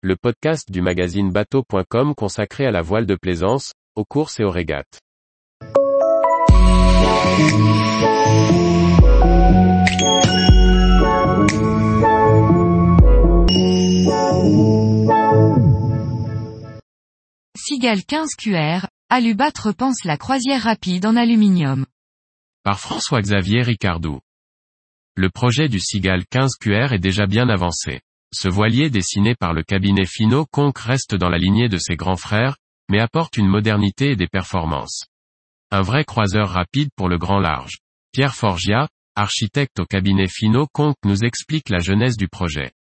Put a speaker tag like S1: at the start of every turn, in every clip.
S1: le podcast du magazine bateau.com consacré à la voile de plaisance, aux courses et aux régates.
S2: Sigal 15 QR, Alubat repense la croisière rapide en aluminium.
S1: Par François-Xavier Ricardou. Le projet du Sigal 15 QR est déjà bien avancé. Ce voilier dessiné par le cabinet Fino Conque reste dans la lignée de ses grands frères, mais apporte une modernité et des performances. Un vrai croiseur rapide pour le grand large. Pierre Forgia, architecte au cabinet Fino Conque nous explique la genèse du projet.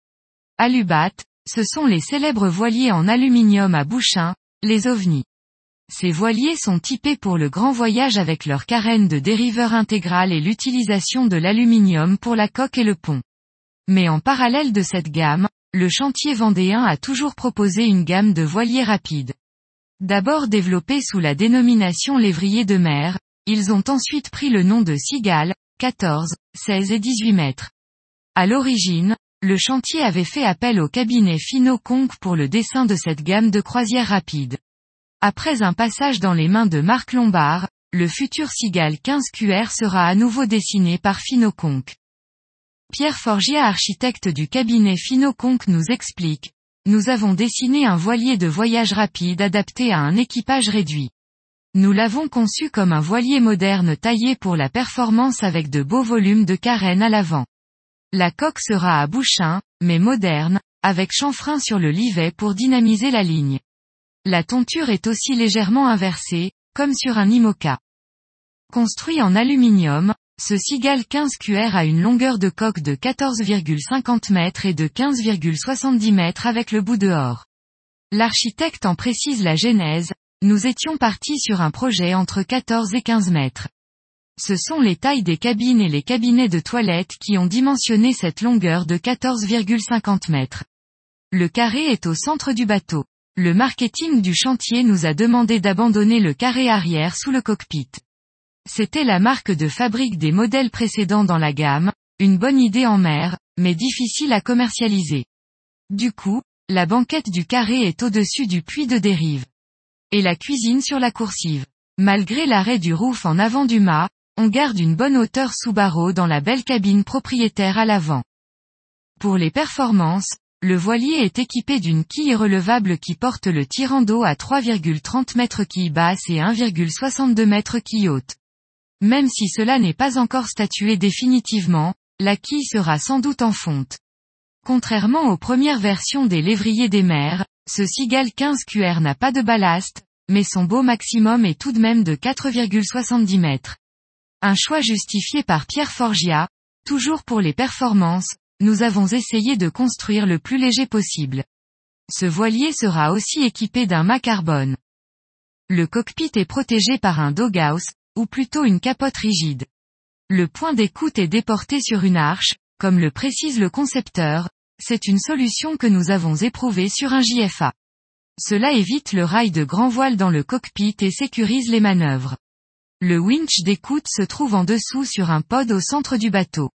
S2: Alubat, ce sont les célèbres voiliers en aluminium à bouchin, les ovnis. Ces voiliers sont typés pour le grand voyage avec leur carène de dériveur intégral et l'utilisation de l'aluminium pour la coque et le pont. Mais en parallèle de cette gamme, le chantier vendéen a toujours proposé une gamme de voiliers rapides. D'abord développés sous la dénomination lévrier de mer, ils ont ensuite pris le nom de Cigale, 14, 16 et 18 mètres. À l'origine, le chantier avait fait appel au cabinet Fino Conque pour le dessin de cette gamme de croisière rapide. Après un passage dans les mains de Marc Lombard, le futur Cigale 15 QR sera à nouveau dessiné par Fino. Pierre Forgia architecte du cabinet Finoconque nous explique. Nous avons dessiné un voilier de voyage rapide adapté à un équipage réduit. Nous l'avons conçu comme un voilier moderne taillé pour la performance avec de beaux volumes de carène à l'avant. La coque sera à bouchin, mais moderne, avec chanfrein sur le livet pour dynamiser la ligne. La tonture est aussi légèrement inversée, comme sur un IMOCA. Construit en aluminium, ce Cigale 15 QR a une longueur de coque de 14,50 mètres et de 15,70 mètres avec le bout dehors. L'architecte en précise la genèse, nous étions partis sur un projet entre 14 et 15 mètres. Ce sont les tailles des cabines et les cabinets de toilettes qui ont dimensionné cette longueur de 14,50 mètres. Le carré est au centre du bateau. Le marketing du chantier nous a demandé d'abandonner le carré arrière sous le cockpit. C'était la marque de fabrique des modèles précédents dans la gamme, une bonne idée en mer, mais difficile à commercialiser. Du coup, la banquette du carré est au-dessus du puits de dérive. Et la cuisine sur la coursive. Malgré l'arrêt du roof en avant du mât, on garde une bonne hauteur sous barreau dans la belle cabine propriétaire à l'avant. Pour les performances, le voilier est équipé d'une quille relevable qui porte le tirant d'eau à 3,30 mètres quille basse et 1,62 mètres quille haute. Même si cela n'est pas encore statué définitivement, la quille sera sans doute en fonte. Contrairement aux premières versions des lévriers des mers, ce Cigale 15 QR n'a pas de ballast, mais son beau maximum est tout de même de 4,70 mètres. Un choix justifié par Pierre Forgia, toujours pour les performances, nous avons essayé de construire le plus léger possible. Ce voilier sera aussi équipé d'un mât carbone. Le cockpit est protégé par un doghouse, ou plutôt une capote rigide. Le point d'écoute est déporté sur une arche, comme le précise le concepteur, c'est une solution que nous avons éprouvée sur un JFA. Cela évite le rail de grand voile dans le cockpit et sécurise les manœuvres. Le winch d'écoute se trouve en dessous sur un pod au centre du bateau.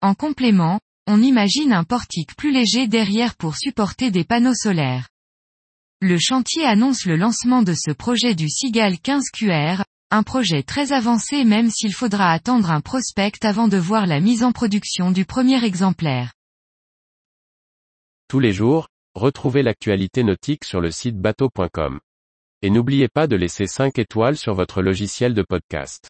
S2: En complément, on imagine un portique plus léger derrière pour supporter des panneaux solaires. Le chantier annonce le lancement de ce projet du Sigal 15 QR, un projet très avancé même s'il faudra attendre un prospect avant de voir la mise en production du premier exemplaire.
S1: Tous les jours, retrouvez l'actualité nautique sur le site bateau.com. Et n'oubliez pas de laisser 5 étoiles sur votre logiciel de podcast.